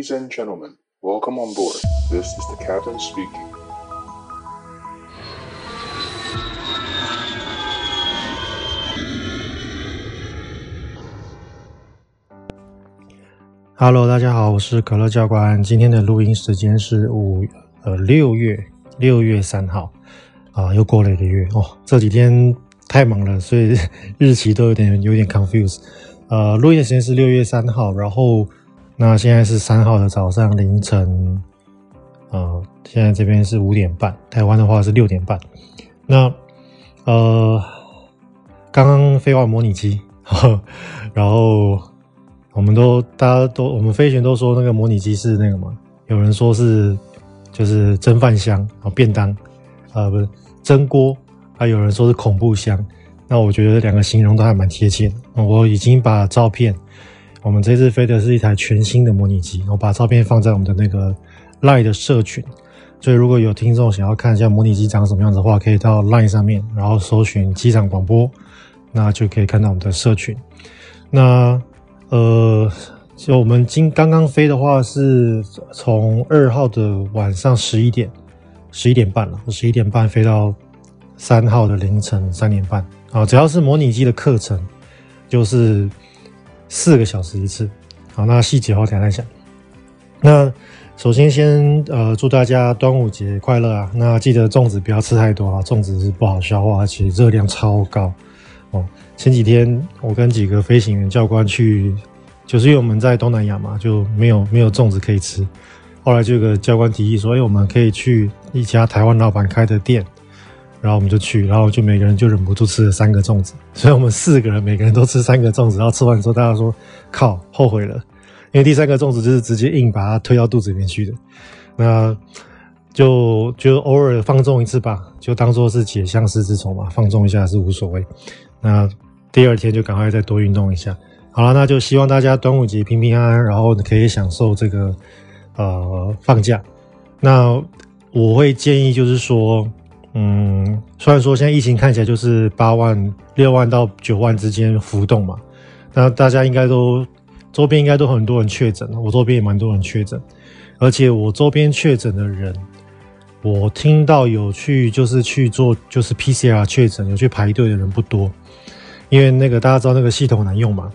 Ladies and gentlemen, welcome on board. This is the captain speaking. Hello，大家好，我是可乐教官。今天的录音时间是五呃六月六月三号啊，又过了一个月哦。这几天太忙了，所以日期都有点有点 confuse。呃，录音的时间是六月三号，然后。那现在是三号的早上凌晨，呃，现在这边是五点半，台湾的话是六点半。那呃，刚刚飞完模拟机，然后我们都大家都我们飞行都说那个模拟机是那个嘛，有人说是就是蒸饭箱啊，便当啊、呃，不是蒸锅，还有人说是恐怖箱。那我觉得两个形容都还蛮贴切的。我已经把照片。我们这次飞的是一台全新的模拟机，我把照片放在我们的那个 Line 的社群，所以如果有听众想要看一下模拟机长什么样子的话，可以到 Line 上面，然后搜寻机场广播，那就可以看到我们的社群。那呃，就我们今刚刚飞的话，是从二号的晚上十一点，十一点半了，十一点半飞到三号的凌晨三点半啊，只要是模拟机的课程，就是。四个小时一次，好，那细节我等下再讲。那首先先呃祝大家端午节快乐啊！那记得粽子不要吃太多啊，粽子是不好消化，而且热量超高哦。前几天我跟几个飞行员教官去，就是因为我们在东南亚嘛，就没有没有粽子可以吃。后来就有个教官提议说，哎，我们可以去一家台湾老板开的店。然后我们就去，然后就每个人就忍不住吃了三个粽子，所以我们四个人每个人都吃三个粽子。然后吃完之后，大家说：“靠，后悔了，因为第三个粽子就是直接硬把它推到肚子里面去的。”那就就偶尔放纵一次吧，就当做是解相思之愁嘛，放纵一下是无所谓。那第二天就赶快再多运动一下。好了，那就希望大家端午节平平安安，然后可以享受这个呃放假。那我会建议就是说。嗯，虽然说现在疫情看起来就是八万、六万到九万之间浮动嘛，那大家应该都周边应该都很多人确诊，我周边也蛮多人确诊，而且我周边确诊的人，我听到有去就是去做就是 PCR 确诊有去排队的人不多，因为那个大家知道那个系统难用嘛，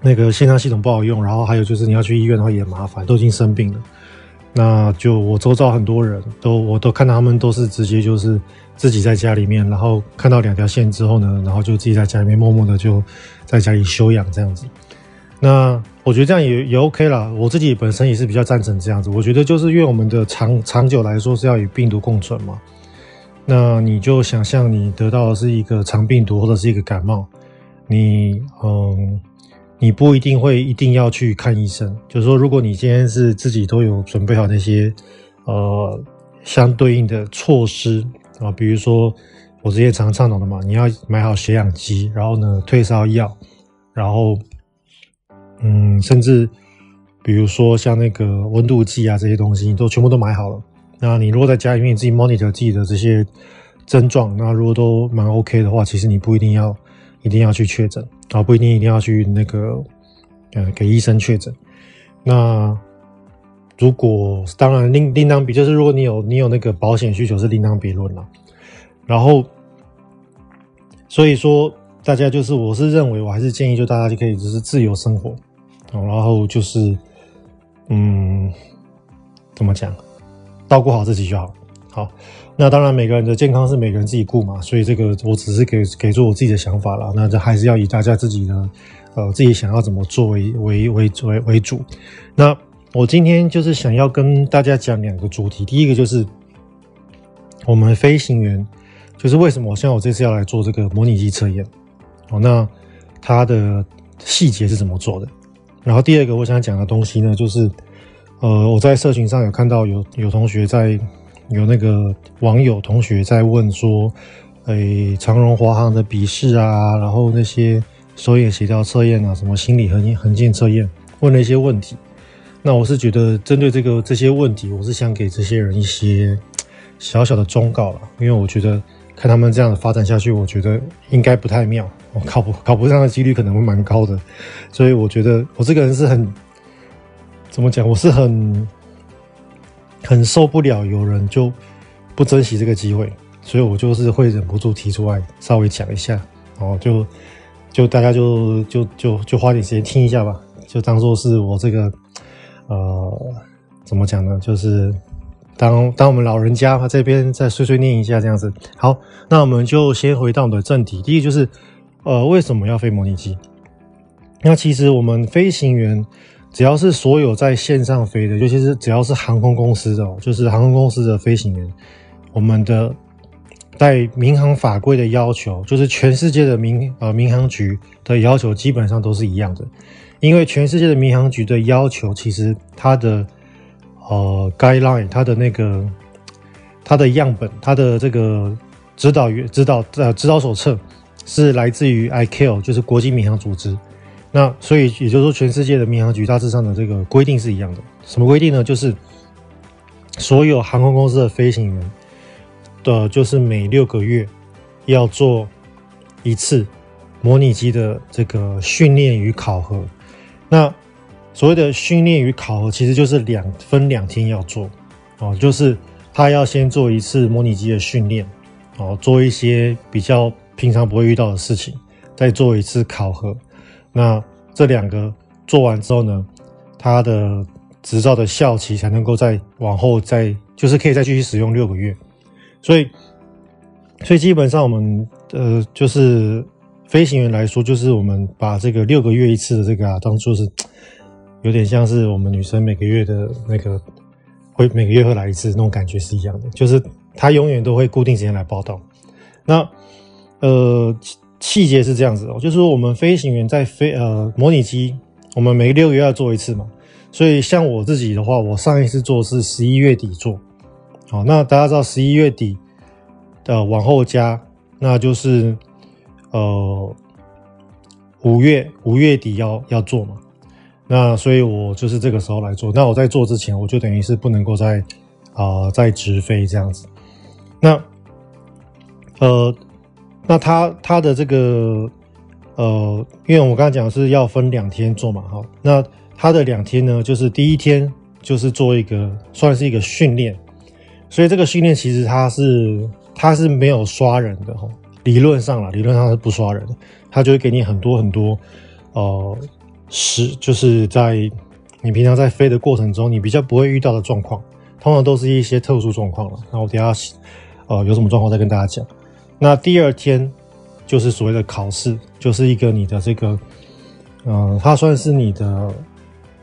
那个线上系统不好用，然后还有就是你要去医院的话也麻烦，都已经生病了。那就我周遭很多人都，我都看到他们都是直接就是自己在家里面，然后看到两条线之后呢，然后就自己在家里面默默的就在家里休养这样子。那我觉得这样也也 OK 啦，我自己本身也是比较赞成这样子。我觉得就是因为我们的长长久来说是要与病毒共存嘛。那你就想象你得到的是一个长病毒或者是一个感冒，你嗯。你不一定会一定要去看医生，就是说，如果你今天是自己都有准备好那些呃相对应的措施啊，比如说我之前常倡导的嘛，你要买好血氧机，然后呢退烧药，然后嗯，甚至比如说像那个温度计啊这些东西，你都全部都买好了。那你如果在家里面你自己 monitor 自己的这些症状，那如果都蛮 OK 的话，其实你不一定要。一定要去确诊啊，不一定一定要去那个，呃，给医生确诊。那如果当然另另当别，就是如果你有你有那个保险需求是另当别论了。然后，所以说大家就是我是认为我还是建议就大家就可以就是自由生活，然后就是嗯，怎么讲，照顾好自己就好。好，那当然每个人的健康是每个人自己顾嘛，所以这个我只是给给出我自己的想法啦。那这还是要以大家自己的呃自己想要怎么做为为为为为主。那我今天就是想要跟大家讲两个主题，第一个就是我们飞行员就是为什么像我这次要来做这个模拟机测验哦，那它的细节是怎么做的？然后第二个我想讲的东西呢，就是呃我在社群上有看到有有同学在。有那个网友同学在问说：“诶，长荣华航的笔试啊，然后那些手眼协调测验啊，什么心理横横剑测验，问了一些问题。那我是觉得针对这个这些问题，我是想给这些人一些小小的忠告了，因为我觉得看他们这样的发展下去，我觉得应该不太妙，我考不考不上的几率可能会蛮高的。所以我觉得我这个人是很怎么讲？我是很很受不了有人就不珍惜这个机会，所以我就是会忍不住提出来稍微讲一下，然后就就大家就就就就花点时间听一下吧，就当做是我这个呃怎么讲呢？就是当当我们老人家这边再碎碎念一下这样子。好，那我们就先回到我们的正题，第一就是呃为什么要飞模拟机？那其实我们飞行员。只要是所有在线上飞的，尤其是只要是航空公司的，就是航空公司的飞行员，我们的在民航法规的要求，就是全世界的民呃民航局的要求基本上都是一样的，因为全世界的民航局的要求，其实它的呃 guideline，它的那个它的样本，它的这个指导员指导呃指导手册是来自于 ICAO，就是国际民航组织。那所以也就是说，全世界的民航局大致上的这个规定是一样的。什么规定呢？就是所有航空公司的飞行员的，就是每六个月要做一次模拟机的这个训练与考核。那所谓的训练与考核，其实就是两分两天要做哦，就是他要先做一次模拟机的训练哦，做一些比较平常不会遇到的事情，再做一次考核。那这两个做完之后呢，他的执照的效期才能够再往后再，就是可以再继续使用六个月。所以，所以基本上我们呃，就是飞行员来说，就是我们把这个六个月一次的这个啊，当做是有点像是我们女生每个月的那个会每个月会来一次那种感觉是一样的，就是他永远都会固定时间来报到。那呃。细节是这样子哦，就是我们飞行员在飞呃模拟机，我们每六月要做一次嘛，所以像我自己的话，我上一次做是十一月底做，好，那大家知道十一月底的往后加，那就是呃五月五月底要要做嘛，那所以我就是这个时候来做，那我在做之前，我就等于是不能够再啊、呃、再直飞这样子，那呃。那他他的这个呃，因为我刚才讲是要分两天做嘛，哈，那他的两天呢，就是第一天就是做一个算是一个训练，所以这个训练其实他是他是没有刷人的哈，理论上啦，理论上是不刷人的，他就会给你很多很多呃，是就是在你平常在飞的过程中，你比较不会遇到的状况，通常都是一些特殊状况了。那我等下呃有什么状况再跟大家讲。那第二天就是所谓的考试，就是一个你的这个，嗯、呃，它算是你的，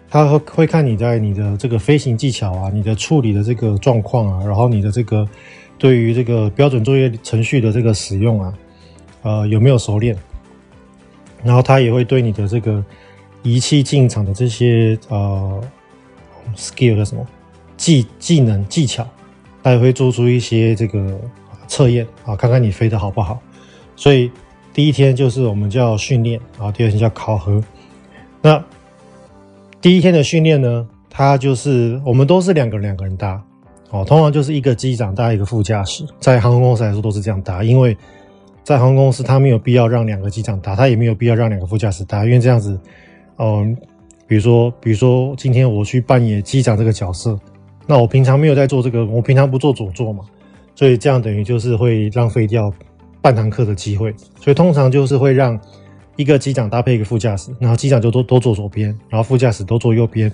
它会看你在你的这个飞行技巧啊，你的处理的这个状况啊，然后你的这个对于这个标准作业程序的这个使用啊，呃，有没有熟练？然后它也会对你的这个仪器进场的这些呃 skill 的什么技技能技巧，它也会做出一些这个。测验啊，看看你飞得好不好。所以第一天就是我们叫训练啊，第二天叫考核。那第一天的训练呢，它就是我们都是两个人两个人搭哦，通常就是一个机长搭一个副驾驶，在航空公司来说都是这样搭，因为在航空公司他没有必要让两个机长搭，他也没有必要让两个副驾驶搭，因为这样子，嗯，比如说比如说今天我去扮演机长这个角色，那我平常没有在做这个，我平常不做左座嘛。所以这样等于就是会浪费掉半堂课的机会，所以通常就是会让一个机长搭配一个副驾驶，然后机长就都都坐左边，然后副驾驶都坐右边。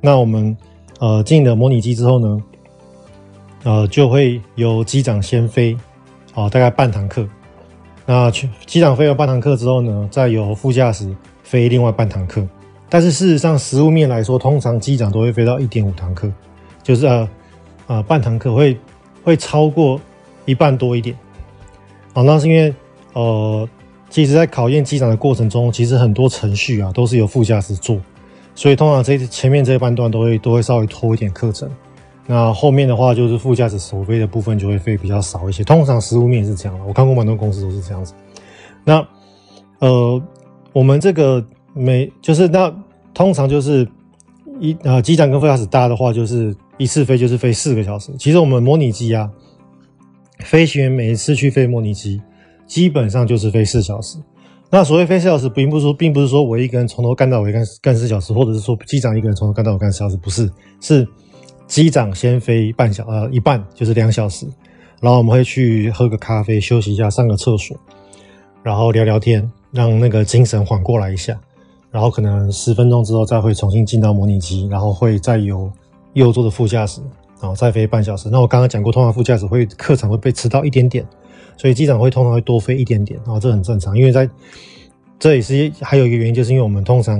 那我们呃进了模拟机之后呢，呃就会由机长先飞，哦、大概半堂课。那去机长飞了半堂课之后呢，再由副驾驶飞另外半堂课。但是事实上实物面来说，通常机长都会飞到一点五堂课，就是呃呃半堂课会。会超过一半多一点，啊，那是因为，呃，其实，在考验机长的过程中，其实很多程序啊都是由副驾驶做，所以通常这前面这一半段都会都会稍微拖一点课程，那后面的话就是副驾驶首飞的部分就会飞比较少一些。通常实务面是这样的，我看过蛮多公司都是这样子。那，呃，我们这个每就是那通常就是一呃机长跟副驾驶搭的话就是。一次飞就是飞四个小时。其实我们模拟机啊，飞行员每一次去飞模拟机，基本上就是飞四小时。那所谓飞四小时，并不是说，并不是说我一个人从头干到尾干干四小时，或者是说机长一个人从头干到尾干四小时，不是，是机长先飞半小呃一半，就是两小时，然后我们会去喝个咖啡，休息一下，上个厕所，然后聊聊天，让那个精神缓过来一下，然后可能十分钟之后再会重新进到模拟机，然后会再由右座的副驾驶，然后再飞半小时。那我刚刚讲过，通常副驾驶会客场会被迟到一点点。所以机长会通常会多飞一点点，啊，这很正常，因为在这也是还有一个原因，就是因为我们通常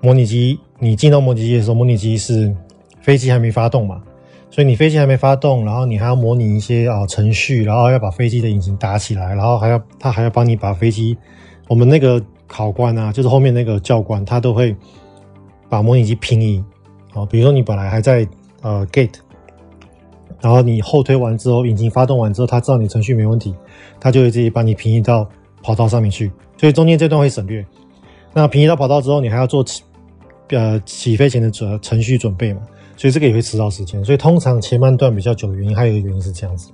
模拟机你进到模拟机的时候，模拟机是飞机还没发动嘛，所以你飞机还没发动，然后你还要模拟一些啊程序，然后要把飞机的引擎打起来，然后还要他还要帮你把飞机，我们那个考官啊，就是后面那个教官，他都会把模拟机平移，啊，比如说你本来还在呃 gate。然后你后推完之后，引擎发动完之后，他知道你程序没问题，他就会直接把你平移到跑道上面去。所以中间这段会省略。那平移到跑道之后，你还要做起呃起飞前的准程序准备嘛？所以这个也会迟到时间。所以通常前半段比较久的原因，还有一个原因是这样子。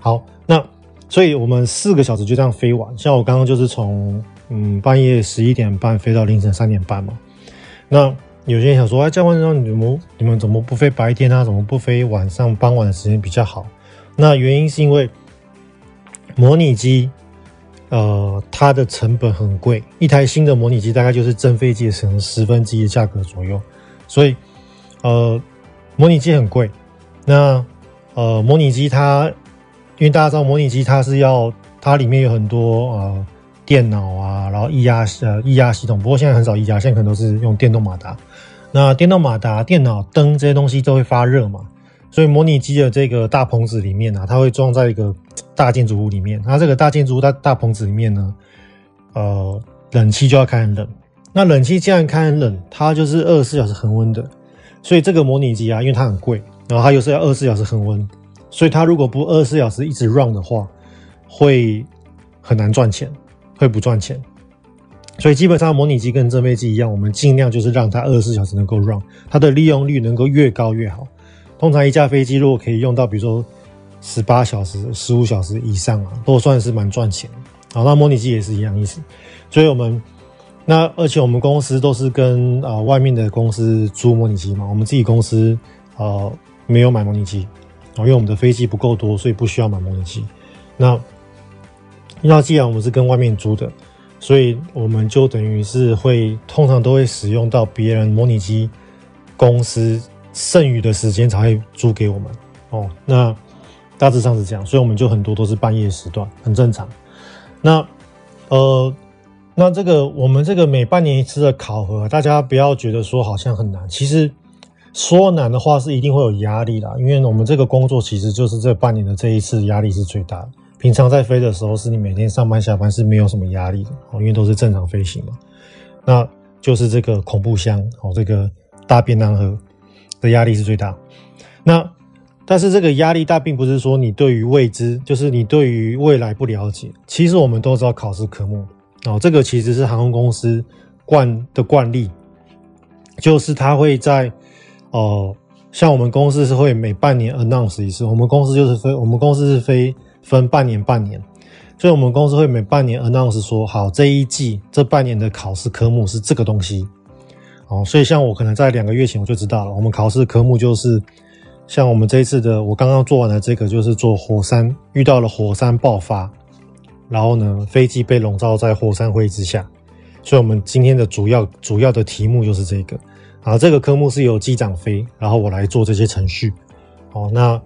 好，那所以我们四个小时就这样飞完。像我刚刚就是从嗯半夜十一点半飞到凌晨三点半嘛。那有些人想说，哎，教官，说你们你们怎么不飞白天啊？怎么不飞晚上傍晚的时间比较好？那原因是因为模拟机，呃，它的成本很贵，一台新的模拟机大概就是真飞机的成十分之一的价格左右，所以呃，模拟机很贵。那呃，模拟机它，因为大家知道模拟机它是要它里面有很多呃。电脑啊，然后液压呃液压系统，不过现在很少液压，现在可能都是用电动马达。那电动马达、电脑、灯这些东西都会发热嘛，所以模拟机的这个大棚子里面啊，它会装在一个大建筑物里面。它这个大建筑物大大棚子里面呢，呃，冷气就要开很冷。那冷气既然开很冷，它就是二十四小时恒温的。所以这个模拟机啊，因为它很贵，然后它又是要二十四小时恒温，所以它如果不二十四小时一直 run 的话，会很难赚钱。会不赚钱，所以基本上模拟机跟真飞机一样，我们尽量就是让它二十四小时能够 run，它的利用率能够越高越好。通常一架飞机如果可以用到，比如说十八小时、十五小时以上啊，都算是蛮赚钱。好，那模拟机也是一样意思。所以我们那而且我们公司都是跟啊、呃、外面的公司租模拟机嘛，我们自己公司呃没有买模拟机啊，因为我们的飞机不够多，所以不需要买模拟机。那那既然我们是跟外面租的，所以我们就等于是会通常都会使用到别人模拟机公司剩余的时间才会租给我们哦。那大致上是这样，所以我们就很多都是半夜时段，很正常。那呃，那这个我们这个每半年一次的考核，大家不要觉得说好像很难，其实说难的话是一定会有压力啦，因为我们这个工作其实就是这半年的这一次压力是最大的。平常在飞的时候，是你每天上班下班是没有什么压力的哦，因为都是正常飞行嘛。那就是这个恐怖箱哦，这个大便当盒的压力是最大。那但是这个压力大，并不是说你对于未知，就是你对于未来不了解。其实我们都知道考试科目哦，这个其实是航空公司惯的惯例，就是它会在哦，像我们公司是会每半年 announce 一次，我们公司就是飞，我们公司是飞。分半年半年，所以我们公司会每半年 announce 说，好，这一季这半年的考试科目是这个东西，哦，所以像我可能在两个月前我就知道了，我们考试科目就是像我们这一次的，我刚刚做完的这个就是做火山遇到了火山爆发，然后呢，飞机被笼罩在火山灰之下，所以我们今天的主要主要的题目就是这个，啊，这个科目是由机长飞，然后我来做这些程序，哦，那。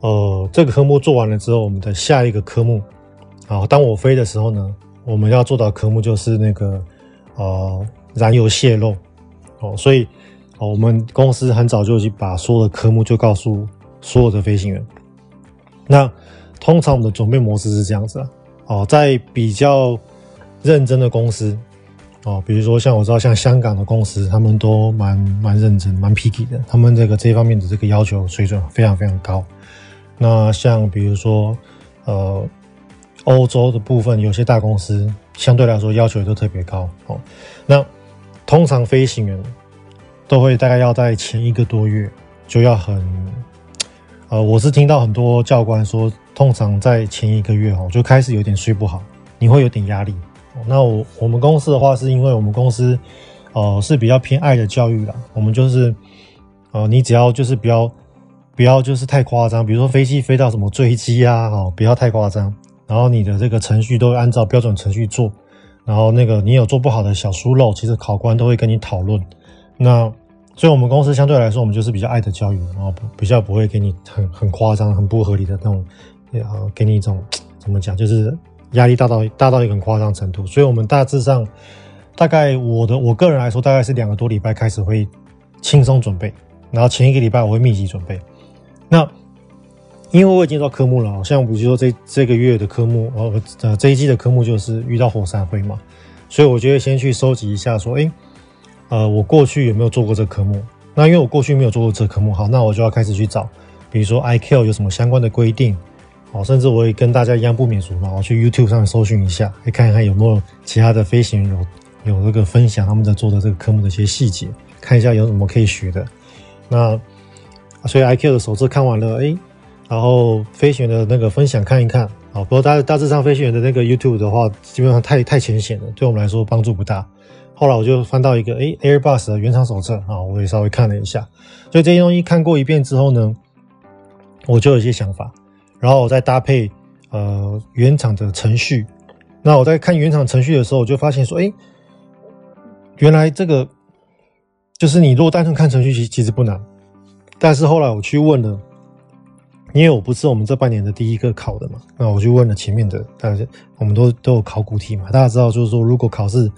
呃，这个科目做完了之后，我们的下一个科目，啊，当我飞的时候呢，我们要做到科目就是那个呃燃油泄漏，哦，所以哦，我们公司很早就已经把所有的科目就告诉所有的飞行员。那通常我们的准备模式是这样子啊，哦，在比较认真的公司，哦，比如说像我知道像香港的公司，他们都蛮蛮认真、蛮 picky 的，他们这个这方面的这个要求水准非常非常高。那像比如说，呃，欧洲的部分有些大公司相对来说要求也都特别高哦。那通常飞行员都会大概要在前一个多月就要很，呃，我是听到很多教官说，通常在前一个月哦就开始有点睡不好，你会有点压力那我我们公司的话，是因为我们公司呃是比较偏爱的教育啦。我们就是呃，你只要就是比较不要就是太夸张，比如说飞机飞到什么坠机啊，哦，不要太夸张。然后你的这个程序都会按照标准程序做。然后那个你有做不好的小疏漏，其实考官都会跟你讨论。那所以我们公司相对来说，我们就是比较爱的教育，然后比较不会给你很很夸张、很不合理的那种，呃，给你一种怎么讲，就是压力大到大到一个很夸张程度。所以我们大致上大概我的我个人来说，大概是两个多礼拜开始会轻松准备，然后前一个礼拜我会密集准备。那因为我已经到科目了，像比如说这这个月的科目，呃呃这一季的科目就是遇到火山灰嘛，所以我就会先去收集一下，说，诶，呃，我过去有没有做过这科目？那因为我过去没有做过这科目，好，那我就要开始去找，比如说 IQ 有什么相关的规定，好，甚至我也跟大家一样不免俗嘛，我去 YouTube 上搜寻一下，来看一看有没有其他的飞行员有有这个分享他们在做的这个科目的一些细节，看一下有什么可以学的。那所以 IQ 的手册看完了，诶。然后飞行员的那个分享看一看，啊，不过大大致上飞行员的那个 YouTube 的话，基本上太太浅显了，对我们来说帮助不大。后来我就翻到一个诶 Airbus 的原厂手册啊，我也稍微看了一下。所以这些东西看过一遍之后呢，我就有一些想法，然后我再搭配呃原厂的程序。那我在看原厂程序的时候，我就发现说，诶，原来这个就是你如果单纯看程序，其其实不难。但是后来我去问了。因为我不是我们这半年的第一个考的嘛，那我就问了前面的，大家我们都都有考古题嘛，大家知道就是说，如果考试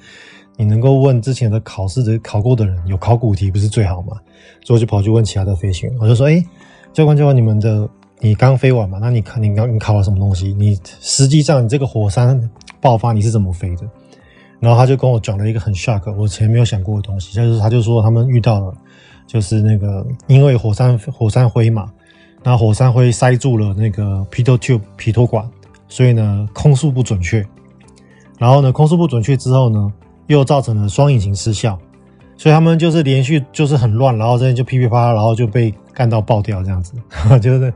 你能够问之前的考试的考过的人有考古题，不是最好嘛？所以我就跑去问其他的飞行员，我就说，哎，教官教官，你们的你刚飞完嘛？那你看你刚你考了什么东西？你实际上你这个火山爆发你是怎么飞的？然后他就跟我讲了一个很 shock，我前没有想过的东西，就是他就说他们遇到了，就是那个因为火山火山灰嘛。那火山灰塞住了那个 pitot tube 皮托管，所以呢空速不准确，然后呢空速不准确之后呢，又造成了双引擎失效，所以他们就是连续就是很乱，然后这边就噼噼啪，然后就被干到爆掉这样子，就是，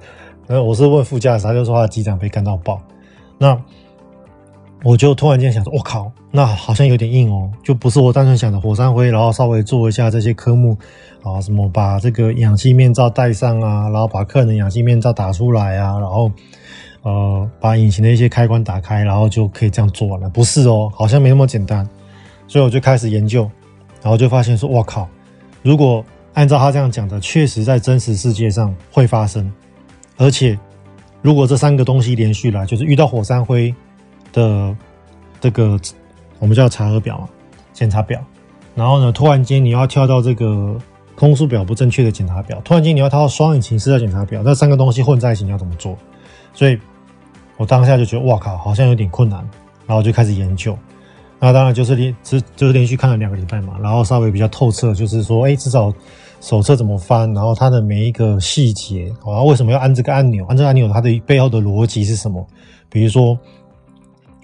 呃我是问副驾驶，他就说他机长被干到爆，那我就突然间想说，我靠，那好像有点硬哦，就不是我单纯想的火山灰，然后稍微做一下这些科目。啊，什么把这个氧气面罩戴上啊，然后把客人的氧气面罩打出来啊，然后呃把引擎的一些开关打开，然后就可以这样做了？不是哦，好像没那么简单。所以我就开始研究，然后就发现说，我靠！如果按照他这样讲的，确实在真实世界上会发生。而且如果这三个东西连续来，就是遇到火山灰的这个我们叫查核表嘛，检查表，然后呢，突然间你要跳到这个。空速表不正确的检查表，突然间你要套双引擎失效检查表，那三个东西混在一起你要怎么做？所以我当下就觉得哇靠，好像有点困难，然后就开始研究。那当然就是连，就是连续看了两个礼拜嘛，然后稍微比较透彻，就是说，哎，至少手册怎么翻，然后它的每一个细节，然后，为什么要按这个按钮？按这个按钮它的背后的逻辑是什么？比如说，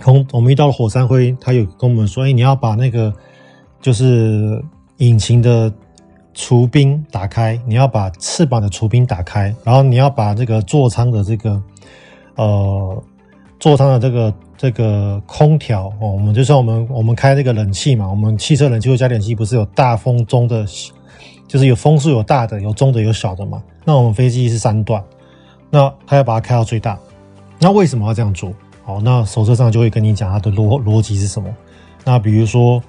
空我们遇到了火山灰，他有跟我们说，哎，你要把那个就是引擎的。除冰打开，你要把翅膀的除冰打开，然后你要把这个座舱的这个呃座舱的这个这个空调哦，我们就像我们我们开这个冷气嘛，我们汽车冷气或加点气不是有大风中的，就是有风速有大的有中的有小的嘛？那我们飞机是三段，那它要把它开到最大，那为什么要这样做？好，那手册上就会跟你讲它的逻逻辑是什么。那比如说，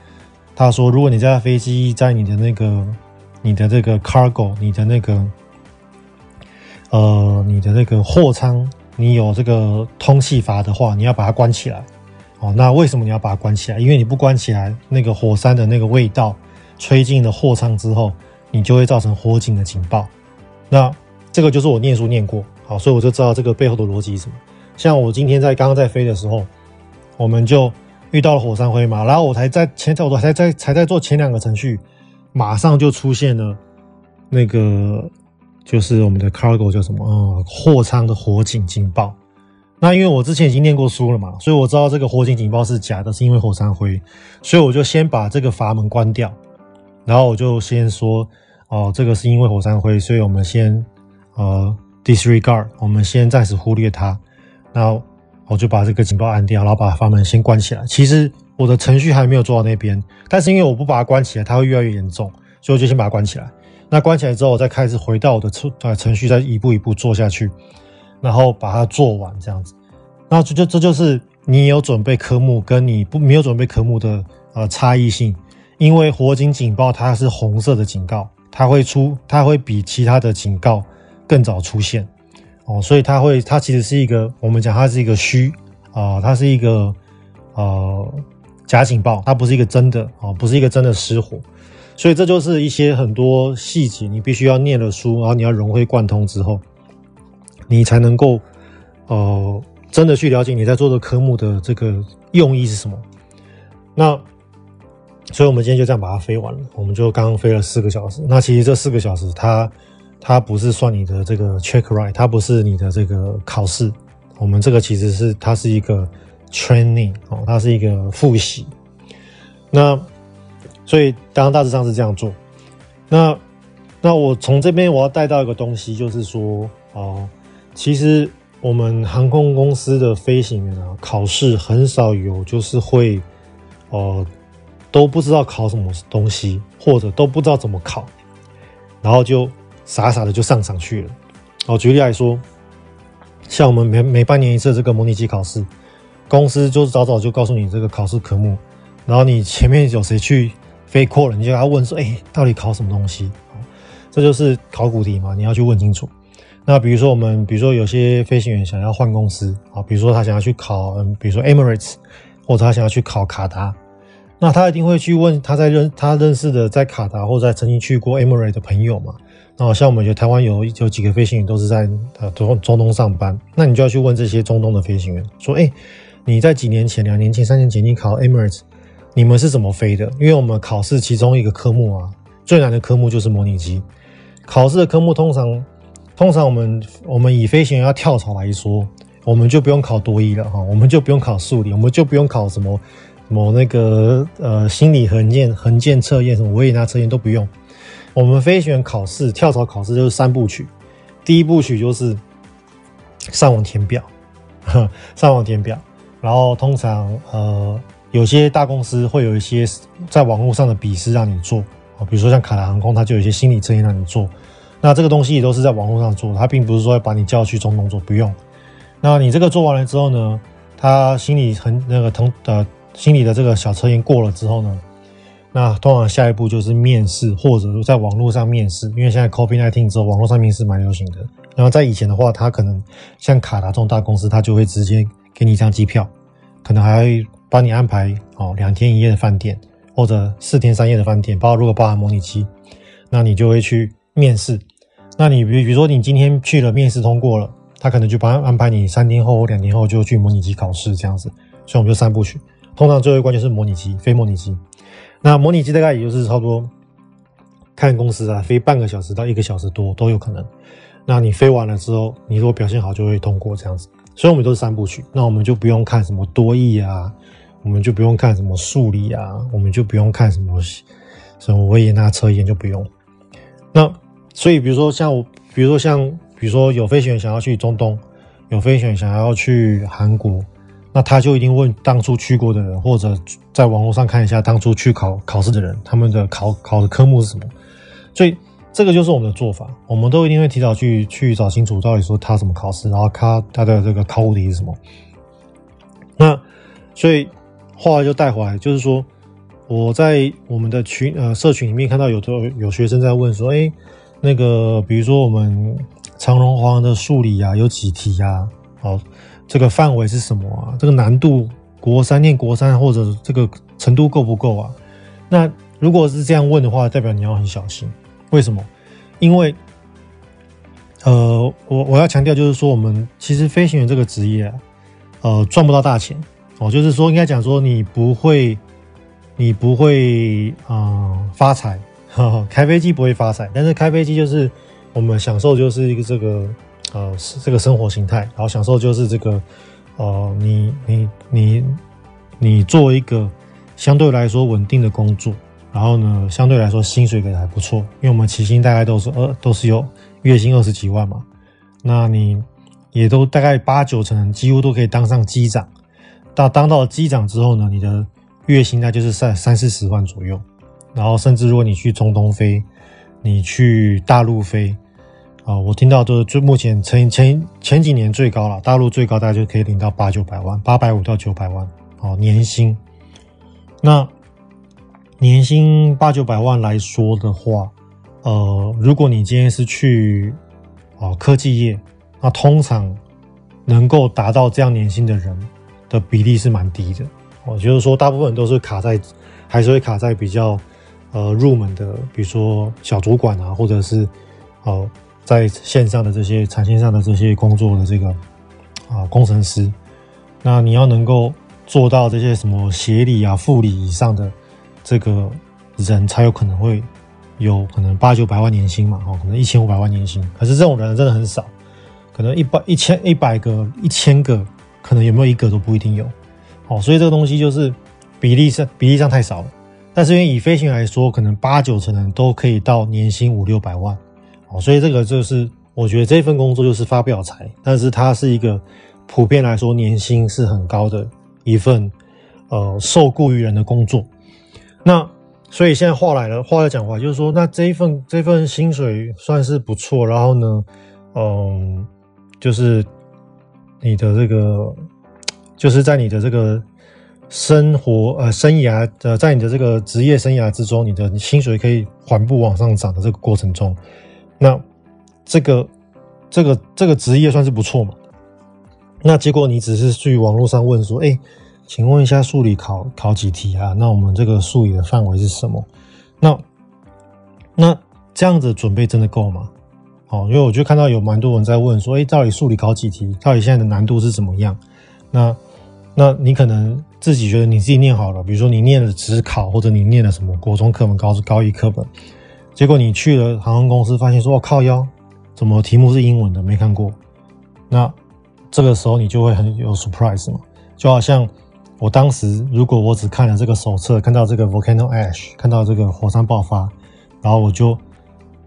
他说如果你这架飞机在你的那个你的这个 cargo，你的那个，呃，你的那个货舱，你有这个通气阀的话，你要把它关起来。哦，那为什么你要把它关起来？因为你不关起来，那个火山的那个味道吹进了货舱之后，你就会造成火警的警报。那这个就是我念书念过，好，所以我就知道这个背后的逻辑是什么。像我今天在刚刚在飞的时候，我们就遇到了火山灰嘛，然后我才在前头，我才在才在做前两个程序。马上就出现了那个，就是我们的 cargo 叫什么？嗯，货舱的火警警报。那因为我之前已经念过书了嘛，所以我知道这个火警警报是假的，是因为火山灰。所以我就先把这个阀门关掉，然后我就先说，哦，这个是因为火山灰，所以我们先呃 disregard，我们先暂时忽略它。然后我就把这个警报按掉，然后把阀门先关起来。其实。我的程序还没有做到那边，但是因为我不把它关起来，它会越来越严重，所以我就先把它关起来。那关起来之后，我再开始回到我的程呃程序，再一步一步做下去，然后把它做完这样子。那这就这就是你有准备科目跟你不没有准备科目的呃差异性。因为火警警报它是红色的警告，它会出，它会比其他的警告更早出现哦，所以它会，它其实是一个我们讲它是一个虚啊、它是一个呃假警报，它不是一个真的啊、不是一个真的失火，所以这就是一些很多细节，你必须要念了书，然后你要融会贯通之后，你才能够呃真的去了解你在做的科目的这个用意是什么，那。所以，我们今天就这样把它飞完了。我们就刚刚飞了四个小时。那其实这四个小时它，它不是算你的这个 check ride，它不是你的这个考试。我们这个其实是它是一个 training 哦，它是一个复习。那所以，当然大致上是这样做。那那我从这边我要带到一个东西，就是说哦，其实我们航空公司的飞行员啊，考试很少有就是会哦。都不知道考什么东西，或者都不知道怎么考，然后就傻傻的就上场去了。哦，举例来说，像我们每每半年一次这个模拟机考试，公司就是早早就告诉你这个考试科目，然后你前面有谁去飞过了，你就要问说，哎，到底考什么东西？这就是考古题嘛，你要去问清楚。那比如说我们，比如说有些飞行员想要换公司啊，比如说他想要去考，嗯，比如说 Emirates，或者他想要去考卡达。那他一定会去问他在认他认识的在卡达或者曾经去过 Emirates 的朋友嘛？那像我们有台湾有有几个飞行员都是在呃中中东上班，那你就要去问这些中东的飞行员说：哎，你在几年前、两年前、三年前你考 Emirates，你们是怎么飞的？因为我们考试其中一个科目啊，最难的科目就是模拟机。考试的科目通常通常我们我们以飞行员要跳槽来说，我们就不用考多一了哈，我们就不用考数理，我们就不用考什么。某那个呃心理横剑横剑测验什么维也纳测验都不用，我们飞行员考试跳槽考试就是三部曲，第一部曲就是上网填表，上网填表，然后通常呃有些大公司会有一些在网络上的笔试让你做啊，比如说像卡达航空，它就有一些心理测验让你做，那这个东西也都是在网络上做，它并不是说要把你叫去中东做，不用。那你这个做完了之后呢，他心里很那个同呃。心理的这个小测验过了之后呢，那通常下一步就是面试，或者说在网络上面试。因为现在 COVID-19 之后，网络上面试蛮流行的。然后在以前的话，他可能像卡达这种大公司，他就会直接给你一张机票，可能还会帮你安排哦两天一夜的饭店，或者四天三夜的饭店，包括如果包含模拟机，那你就会去面试。那你比比如说你今天去了面试通过了，他可能就帮安排你三天后或两天后就去模拟机考试这样子。所以我们就三部曲。通常最后一关就是模拟机，非模拟机。那模拟机大概也就是差不多，看公司啊，飞半个小时到一个小时多都有可能。那你飞完了之后，你如果表现好，就会通过这样子。所以我们都是三部曲，那我们就不用看什么多益啊，我们就不用看什么数理啊，我们就不用看什么什么维也纳测验就不用。那所以比如说像我，比如说像比如说有飞行员想要去中东，有飞行员想要去韩国。那他就一定问当初去过的人，或者在网络上看一下当初去考考试的人，他们的考考的科目是什么。所以这个就是我们的做法，我们都一定会提早去去找清楚到底说他什么考试，然后他他的这个考古题是什么。那所以后来就带回来，就是说我在我们的群呃社群里面看到有的有学生在问说，哎，那个比如说我们长荣华的数理啊有几题呀？好。这个范围是什么啊？这个难度，国三念国三或者这个程度够不够啊？那如果是这样问的话，代表你要很小心。为什么？因为，呃，我我要强调就是说，我们其实飞行员这个职业啊，呃，赚不到大钱哦。就是说，应该讲说，你不会，你不会啊、呃、发财。开飞机不会发财，但是开飞机就是我们享受就是一个这个。呃，这个生活形态，然后享受就是这个，呃，你你你你做一个相对来说稳定的工作，然后呢，相对来说薪水给的还不错，因为我们起薪大概都是二都是有月薪二十几万嘛，那你也都大概八九成几乎都可以当上机长，到当到机长之后呢，你的月薪那就是三三四十万左右。然后甚至如果你去中东飞，你去大陆飞，啊，我听到都是最目前前前前几年最高了，大陆最高大概就可以领到八九百万，八百五到九百万，哦，年薪。那年薪八九百万来说的话，呃，如果你今天是去啊科技业，那通常能够达到这样年薪的人的比例是蛮低的。哦，就是说大部分都是卡在，还是会卡在比较。呃，入门的，比如说小主管啊，或者是呃，在线上的这些产线上的这些工作的这个啊、工程师，那你要能够做到这些什么协理啊、副理以上的这个人，才有可能会有可能八九百万年薪嘛，哦，可能一千五百万年薪。可是这种人真的很少，可能一百、一千、一百个、一千个，可能有没有一个都不一定有。哦，所以这个东西就是比例上比例上太少了。但是因为以飞行员来说，可能八九成人都可以到年薪五六百万，所以这个就是我觉得这份工作就是发不了财，但是它是一个普遍来说年薪是很高的一份呃受雇于人的工作。那所以现在话来了，话来讲话就是说，那这一份这份薪水算是不错，然后呢，嗯，就是你的这个就是在你的这个。生活呃，生涯呃，在你的这个职业生涯之中，你的薪水可以缓步往上涨的这个过程中，那这个这个这个职业算是不错嘛？那结果你只是去网络上问说，哎，请问一下数理考考几题啊？那我们这个数理的范围是什么？那那这样子准备真的够吗？哦，因为我就看到有蛮多人在问说，哎，到底数理考几题？到底现在的难度是怎么样？那那你可能。自己觉得你自己念好了，比如说你念了指考，或者你念了什么国中课本、高高一课本，结果你去了航空公司，发现说：“我靠腰，怎么题目是英文的？没看过。”那这个时候你就会很有 surprise 嘛，就好像我当时如果我只看了这个手册，看到这个 volcano ash，看到这个火山爆发，然后我就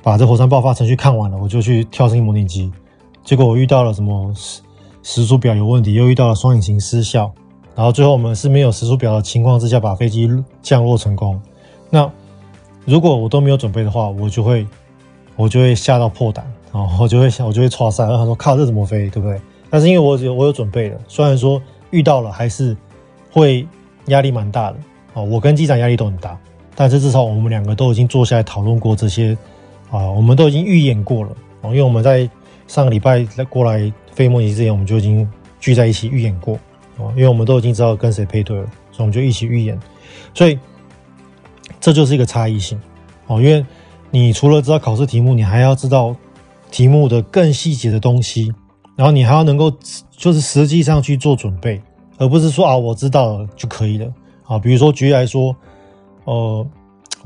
把这火山爆发程序看完了，我就去跳升模拟机，结果我遇到了什么时时速表有问题，又遇到了双引擎失效。然后最后我们是没有时速表的情况之下把飞机降落成功。那如果我都没有准备的话，我就会我就会吓到破胆，然后我就会想我就会剉赛，然后他说靠，这怎么飞，对不对？但是因为我有我有准备了，虽然说遇到了还是会压力蛮大的啊，我跟机长压力都很大，但是至少我们两个都已经坐下来讨论过这些啊，我们都已经预演过了啊，因为我们在上个礼拜过来飞模拟机之前，我们就已经聚在一起预演过。哦，因为我们都已经知道跟谁配对了，所以我们就一起预演，所以这就是一个差异性哦。因为你除了知道考试题目，你还要知道题目的更细节的东西，然后你还要能够就是实际上去做准备，而不是说啊我知道了就可以了啊。比如说举例来说，呃，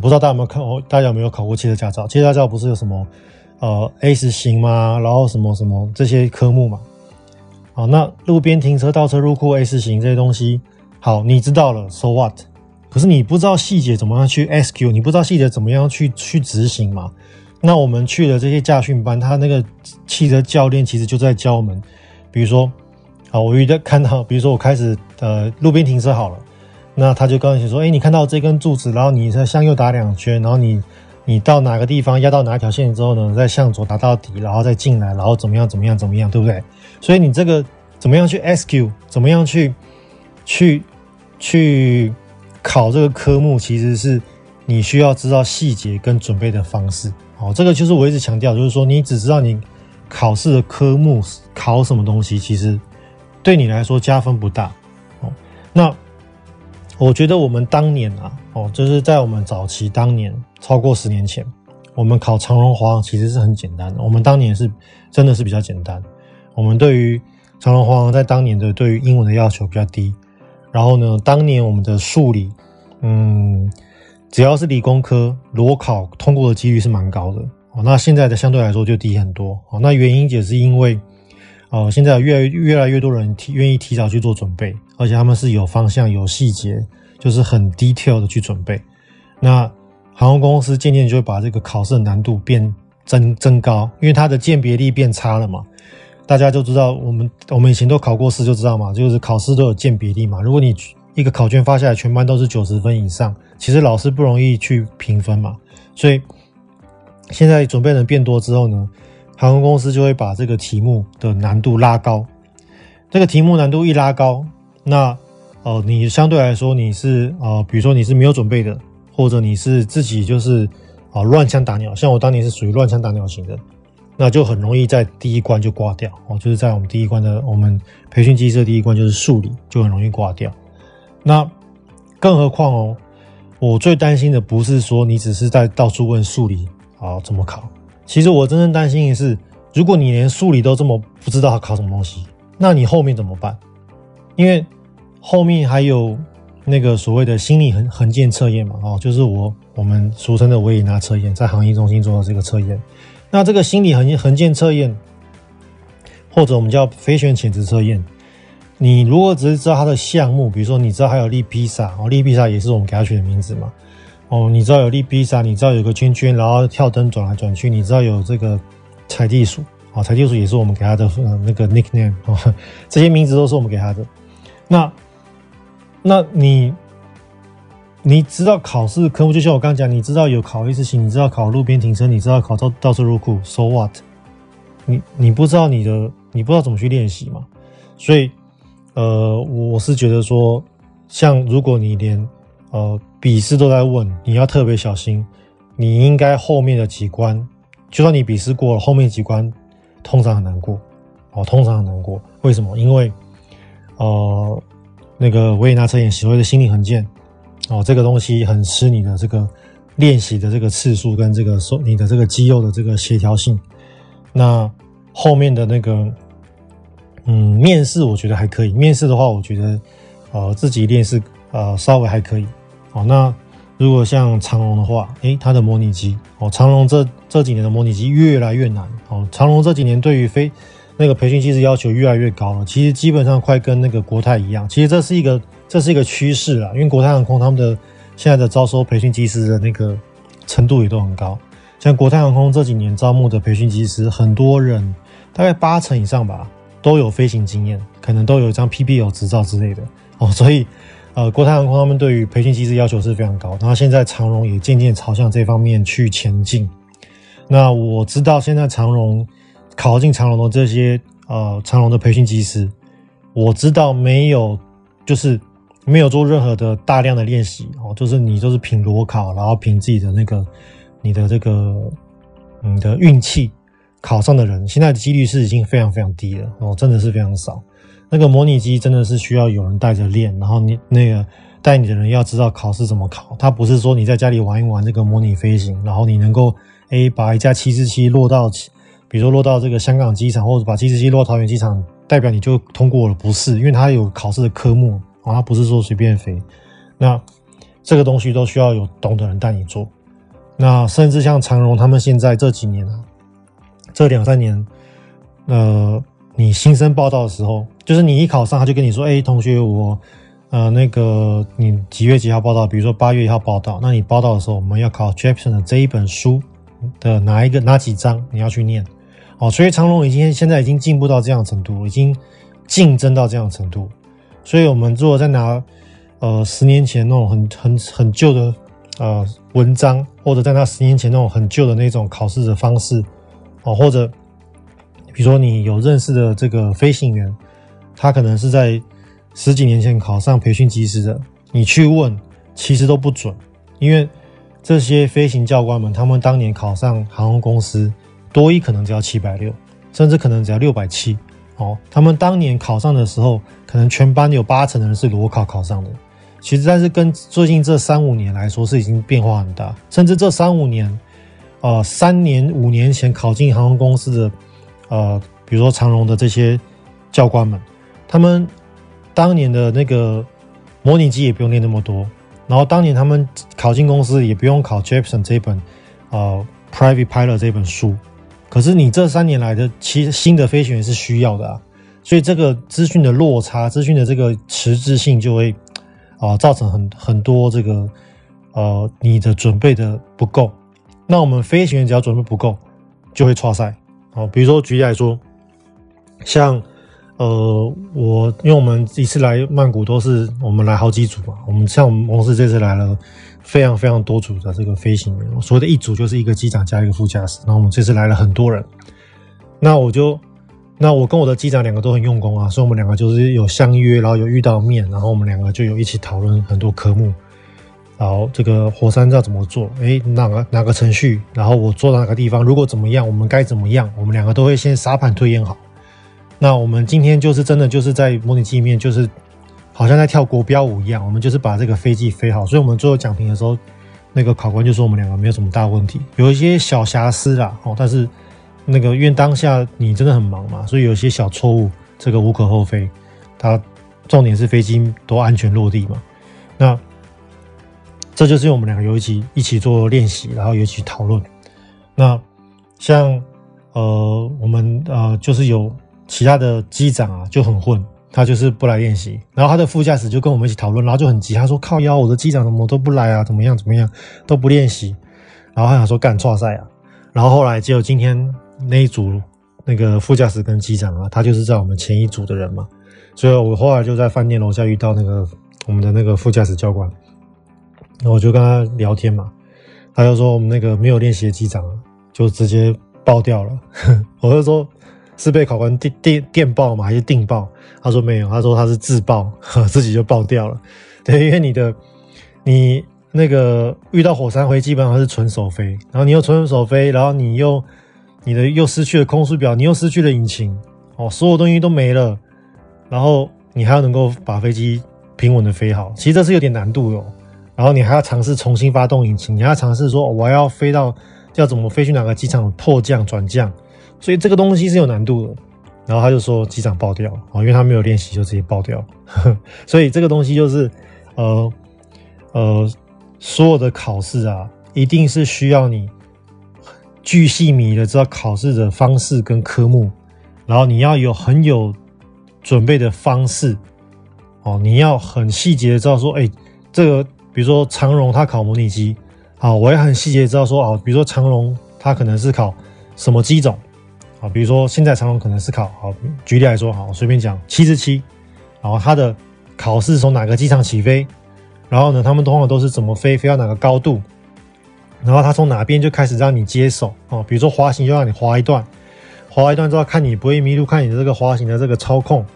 不知道大家有没有看，大家有没有考过汽车驾照？汽车驾照不是有什么呃 S 型吗？然后什么什么这些科目嘛？好，那路边停车、倒车入库、A 四型这些东西，好，你知道了，So what？可是你不知道细节怎么样去 SQ，你不知道细节怎么样去去执行嘛？那我们去了这些驾训班，他那个汽车教练其实就在教我们，比如说，好，我遇到看到，比如说我开始呃路边停车好了，那他就告诉你说，哎，你看到这根柱子，然后你再向右打两圈，然后你。你到哪个地方压到哪条线之后呢？再向左打到底，然后再进来，然后怎么样？怎么样？怎么样？对不对？所以你这个怎么样去 SQ？怎么样去去去考这个科目？其实是你需要知道细节跟准备的方式。好，这个就是我一直强调，就是说你只知道你考试的科目考什么东西，其实对你来说加分不大。哦，那。我觉得我们当年啊，哦，就是在我们早期当年，超过十年前，我们考长荣华航其实是很简单的。我们当年是真的是比较简单。我们对于长荣华航在当年的对于英文的要求比较低。然后呢，当年我们的数理，嗯，只要是理工科裸考通过的几率是蛮高的。哦，那现在的相对来说就低很多。哦，那原因也是因为。哦，现在越越来越多人提愿意提早去做准备，而且他们是有方向、有细节，就是很 detail 的去准备。那航空公司渐渐就会把这个考试的难度变增增高，因为它的鉴别力变差了嘛。大家就知道，我们我们以前都考过试就知道嘛，就是考试都有鉴别力嘛。如果你一个考卷发下来，全班都是九十分以上，其实老师不容易去评分嘛。所以现在准备人变多之后呢，航空公司就会把这个题目的难度拉高。这个题目难度一拉高，那呃，你相对来说你是呃，比如说你是没有准备的，或者你是自己就是啊、乱枪打鸟，像我当年是属于乱枪打鸟型的。那就很容易在第一关就挂掉哦，就是在我们第一关的我们培训机制的第一关就是数理，就很容易挂掉。那更何况哦，我最担心的不是说你只是在到处问数理啊怎么考，其实我真正担心的是，如果你连数理都这么不知道考什么东西，那你后面怎么办？因为后面还有那个所谓的心理横横剑测验嘛，哦，就是我我们俗称的维也纳测验，在行业中心做的这个测验。那这个心理横横线测验，或者我们叫飞行员潜质测验，你如果只是知道它的项目，比如说你知道还有利披萨哦，立披萨也是我们给它取的名字嘛。哦，你知道有利披萨，你知道有个圈圈，然后跳灯转来转去，你知道有这个踩地鼠啊，踩地鼠也是我们给它的那个 nickname 啊，这些名字都是我们给它的。那，那你。你知道考试科目，就像我刚刚讲，你知道有考一次型，你知道考路边停车，你知道考倒倒车入库，So what？你你不知道你的，你不知道怎么去练习嘛？所以，呃，我是觉得说，像如果你连呃笔试都在问，你要特别小心。你应该后面的几关，就算你笔试过了，后面几关通常很难过哦，通常很难过。为什么？因为呃，那个维也纳测验所谓的心理横剑。哦，这个东西很吃你的这个练习的这个次数跟这个说你的这个肌肉的这个协调性。那后面的那个，嗯，面试我觉得还可以。面试的话，我觉得呃自己练是呃稍微还可以。哦，那如果像长龙的话，诶，它的模拟机哦，长龙这这几年的模拟机越来越难。哦，长龙这几年对于飞那个培训机师要求越来越高了。其实基本上快跟那个国泰一样。其实这是一个。这是一个趋势啊，因为国泰航空他们的现在的招收培训机师的那个程度也都很高。像国泰航空这几年招募的培训机师，很多人大概八成以上吧，都有飞行经验，可能都有一张 PBL 执照之类的哦。所以，呃，国泰航空他们对于培训机师要求是非常高。然后现在长荣也渐渐朝向这方面去前进。那我知道现在长荣考进长荣的这些呃长荣的培训机师，我知道没有就是。没有做任何的大量的练习哦，就是你就是凭裸考，然后凭自己的那个你的这个你的运气考上的人，现在的几率是已经非常非常低了哦，真的是非常少。那个模拟机真的是需要有人带着练，然后你那个带你的人要知道考试怎么考，他不是说你在家里玩一玩这个模拟飞行，然后你能够诶把一架七四七落到，比如说落到这个香港机场，或者把七四七落到桃园机场，代表你就通过了，不是，因为它有考试的科目。啊不是说随便飞，那这个东西都需要有懂的人带你做。那甚至像长荣他们现在这几年啊，这两三年，呃，你新生报到的时候，就是你一考上，他就跟你说：“哎，同学，我呃那个你几月几号报到？比如说八月一号报到，那你报到的时候，我们要考 Jeppesen 的这一本书的哪一个哪几章你要去念。”哦，所以长荣已经现在已经进步到这样程度，已经竞争到这样程度。所以，我们如果再拿，呃，十年前那种很很很旧的呃文章，或者在那十年前那种很旧的那种考试的方式，哦，或者比如说你有认识的这个飞行员，他可能是在十几年前考上培训机师的，你去问，其实都不准，因为这些飞行教官们，他们当年考上航空公司，多一可能只要七百六，甚至可能只要六百七。哦，他们当年考上的时候，可能全班有八成的人是裸考考上的。其实，但是跟最近这三五年来说，是已经变化很大。甚至这三五年，呃，三年五年前考进航空公司的，呃，比如说长荣的这些教官们，他们当年的那个模拟机也不用练那么多，然后当年他们考进公司也不用考 Jeppesen 这本，呃，Private Pilot 这本书。可是你这三年来的其实新的飞行员是需要的啊，所以这个资讯的落差，资讯的这个迟滞性就会啊造成很很多这个呃你的准备的不够。那我们飞行员只要准备不够，就会挫赛。哦，比如说举例来说，像呃，我因为我们一次来曼谷都是我们来好几组嘛，我们像我们公司这次来了非常非常多组的这个飞行员，所谓的一组就是一个机长加一个副驾驶，然后我们这次来了很多人，那我就那我跟我的机长两个都很用功啊，所以我们两个就是有相约，然后有遇到面，然后我们两个就有一起讨论很多科目，然后这个火山要怎么做，诶，哪个哪个程序，然后我做到哪个地方，如果怎么样，我们该怎么样，我们两个都会先沙盘推演好。那我们今天就是真的就是在模拟机里面，就是好像在跳国标舞一样，我们就是把这个飞机飞好。所以我们最后讲评的时候，那个考官就说我们两个没有什么大问题，有一些小瑕疵啦，哦，但是那个因为当下你真的很忙嘛，所以有些小错误，这个无可厚非。它重点是飞机都安全落地嘛。那这就是我们两个有一起一起做练习，然后有一起讨论。那像呃我们呃就是有。其他的机长啊就很混，他就是不来练习，然后他的副驾驶就跟我们一起讨论，然后就很急，他说靠腰，我的机长怎么都不来啊？怎么样怎么样都不练习，然后他想说干错赛啊，然后后来只有今天那一组那个副驾驶跟机长啊，他就是在我们前一组的人嘛，所以我后来就在饭店楼下遇到那个我们的那个副驾驶教官，然后我就跟他聊天嘛，他就说我们那个没有练习的机长就直接爆掉了，我就说。是被考官电电电报吗？还是定报？他说没有，他说他是自爆，自己就爆掉了。对，因为你的你那个遇到火山灰，基本上是纯手飞，然后你又纯手飞，然后你又你的又失去了空速表，你又失去了引擎，哦，所有东西都没了，然后你还要能够把飞机平稳的飞好，其实这是有点难度哟。然后你还要尝试重新发动引擎，你还要尝试说我要飞到要怎么飞去哪个机场迫降转降。所以这个东西是有难度的，然后他就说机长爆掉啊，因为他没有练习就直接爆掉，所以这个东西就是，呃呃，所有的考试啊，一定是需要你巨细迷的知道考试的方式跟科目，然后你要有很有准备的方式，哦，你要很细节的知道说，哎，这个比如说长荣他考模拟机，啊，我也很细节的知道说，哦，比如说长荣他可能是考什么机种。啊，比如说现在长荣可能是考，好，举例来说，好，随便讲七十七，然后它的考试从哪个机场起飞，然后呢，他们通常都是怎么飞，飞到哪个高度，然后他从哪边就开始让你接手，哦，比如说滑行就让你滑一段，滑一段之后看你不会迷路，看你的这个滑行的这个操控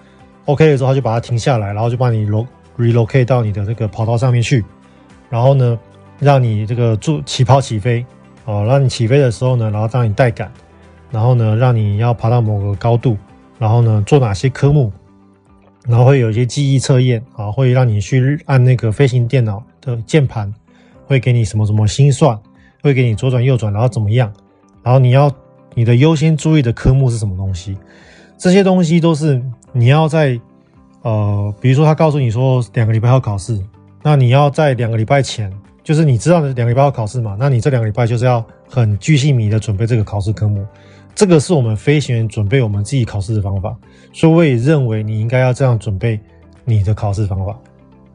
，OK 的时候他就把它停下来，然后就把你 re relocate 到你的这个跑道上面去，然后呢，让你这个助起跑起飞，哦，让你起飞的时候呢，然后让你带杆。然后呢，让你要爬到某个高度，然后呢，做哪些科目，然后会有一些记忆测验啊，会让你去按那个飞行电脑的键盘，会给你什么什么心算，会给你左转右转，然后怎么样，然后你要你的优先注意的科目是什么东西，这些东西都是你要在呃，比如说他告诉你说两个礼拜要考试，那你要在两个礼拜前，就是你知道两个礼拜要考试嘛，那你这两个礼拜就是要很巨细靡的准备这个考试科目。这个是我们飞行员准备我们自己考试的方法，所以我也认为你应该要这样准备你的考试方法，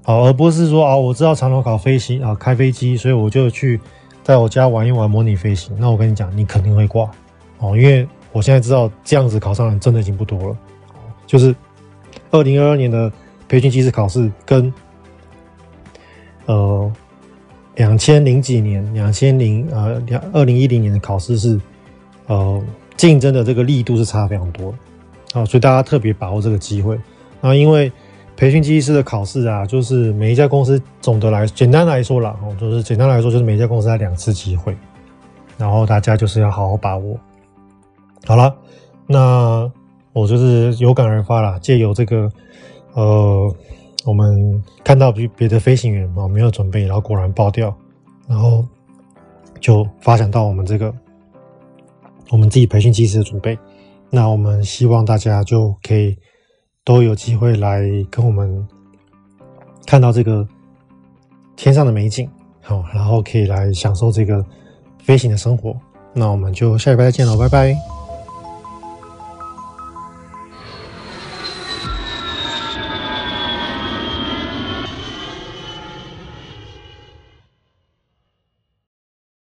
好，而不是说啊，我知道长荣考飞行啊，开飞机，所以我就去在我家玩一玩模拟飞行。那我跟你讲，你肯定会挂哦，因为我现在知道这样子考上人真的已经不多了。就是二零二二年的培训机师考试跟呃两千零几年、两千零呃两二零一零年的考试是呃。竞争的这个力度是差非常多，啊，所以大家特别把握这个机会。然后因为培训机师的考试啊，就是每一家公司总的来简单来说啦，哦，就是简单来说就是每一家公司才两次机会，然后大家就是要好好把握。好了，那我就是有感而发啦，借由这个呃，我们看到别别的飞行员啊没有准备，然后果然爆掉，然后就发展到我们这个。我们自己培训机师的准备，那我们希望大家就可以都有机会来跟我们看到这个天上的美景，好，然后可以来享受这个飞行的生活。那我们就下礼拜再见了，拜拜。